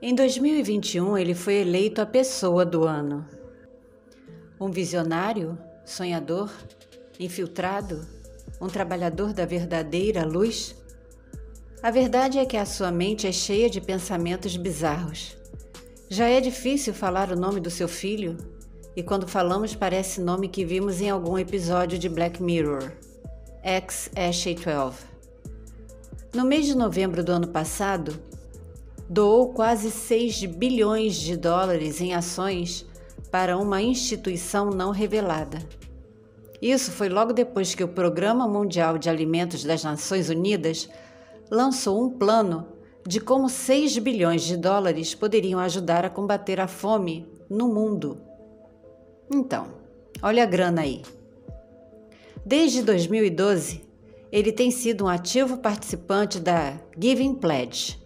Em 2021, ele foi eleito a pessoa do ano. Um visionário, sonhador, infiltrado, um trabalhador da verdadeira luz? A verdade é que a sua mente é cheia de pensamentos bizarros. Já é difícil falar o nome do seu filho, e quando falamos parece nome que vimos em algum episódio de Black Mirror. X Ashley 12. No mês de novembro do ano passado, doou quase 6 bilhões de dólares em ações para uma instituição não revelada. Isso foi logo depois que o Programa Mundial de Alimentos das Nações Unidas lançou um plano de como 6 bilhões de dólares poderiam ajudar a combater a fome no mundo. Então, olha a grana aí. Desde 2012, ele tem sido um ativo participante da Giving Pledge,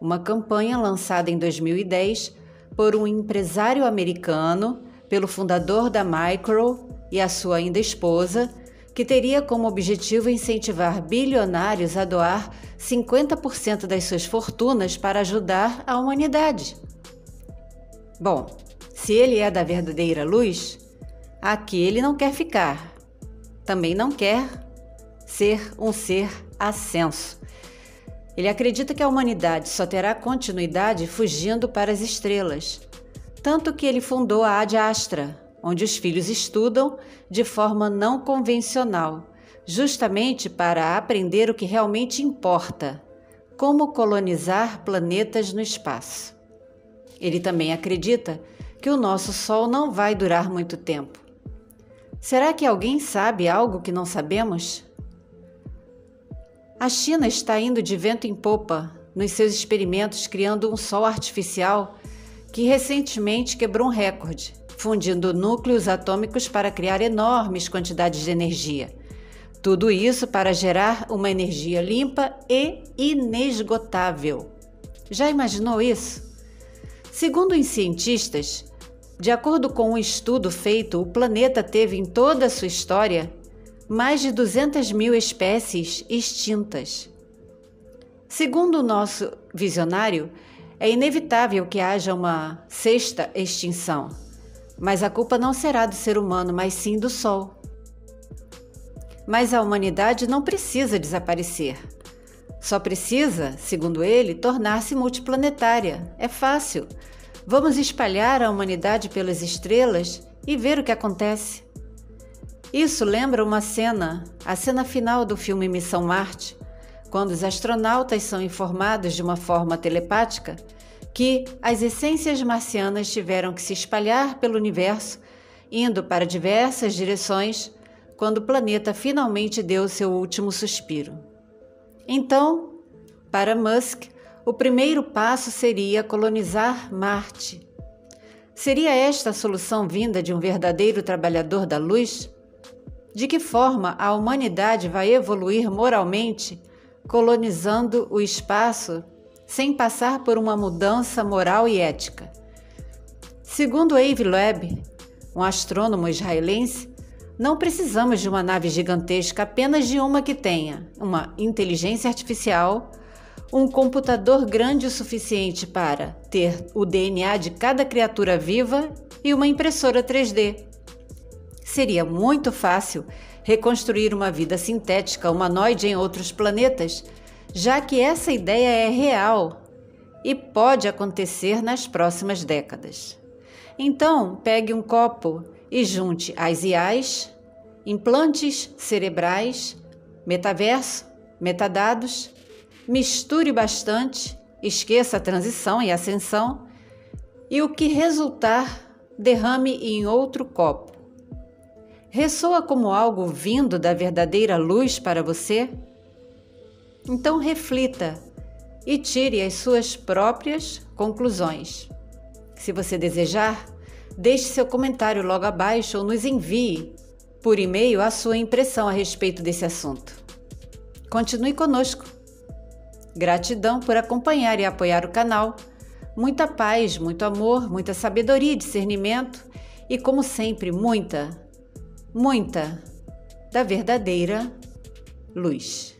uma campanha lançada em 2010 por um empresário americano, pelo fundador da Micro e a sua ainda esposa, que teria como objetivo incentivar bilionários a doar 50% das suas fortunas para ajudar a humanidade. Bom, se ele é da verdadeira luz, aqui ele não quer ficar. Também não quer ser um ser ascenso. Ele acredita que a humanidade só terá continuidade fugindo para as estrelas. Tanto que ele fundou a Ad Astra, onde os filhos estudam de forma não convencional, justamente para aprender o que realmente importa: como colonizar planetas no espaço. Ele também acredita que o nosso Sol não vai durar muito tempo. Será que alguém sabe algo que não sabemos? A China está indo de vento em popa nos seus experimentos criando um sol artificial que recentemente quebrou um recorde fundindo núcleos atômicos para criar enormes quantidades de energia. Tudo isso para gerar uma energia limpa e inesgotável. Já imaginou isso? Segundo os cientistas, de acordo com um estudo feito, o planeta teve em toda a sua história mais de 200 mil espécies extintas. Segundo o nosso visionário, é inevitável que haja uma sexta extinção. Mas a culpa não será do ser humano, mas sim do Sol. Mas a humanidade não precisa desaparecer. Só precisa, segundo ele, tornar-se multiplanetária. É fácil. Vamos espalhar a humanidade pelas estrelas e ver o que acontece. Isso lembra uma cena, a cena final do filme Missão Marte, quando os astronautas são informados de uma forma telepática que as essências marcianas tiveram que se espalhar pelo universo, indo para diversas direções, quando o planeta finalmente deu seu último suspiro. Então, para Musk, o primeiro passo seria colonizar Marte. Seria esta a solução vinda de um verdadeiro trabalhador da luz? De que forma a humanidade vai evoluir moralmente, colonizando o espaço sem passar por uma mudança moral e ética. Segundo Avi Loeb, um astrônomo israelense, não precisamos de uma nave gigantesca, apenas de uma que tenha uma inteligência artificial, um computador grande o suficiente para ter o DNA de cada criatura viva e uma impressora 3D. Seria muito fácil reconstruir uma vida sintética humanoide em outros planetas já que essa ideia é real e pode acontecer nas próximas décadas. Então, pegue um copo e junte as IAs, implantes cerebrais, metaverso, metadados, misture bastante, esqueça a transição e ascensão, e o que resultar, derrame em outro copo. Ressoa como algo vindo da verdadeira luz para você? Então reflita e tire as suas próprias conclusões. Se você desejar, deixe seu comentário logo abaixo ou nos envie por e-mail a sua impressão a respeito desse assunto. Continue conosco. Gratidão por acompanhar e apoiar o canal. Muita paz, muito amor, muita sabedoria e discernimento e, como sempre, muita, muita da verdadeira luz.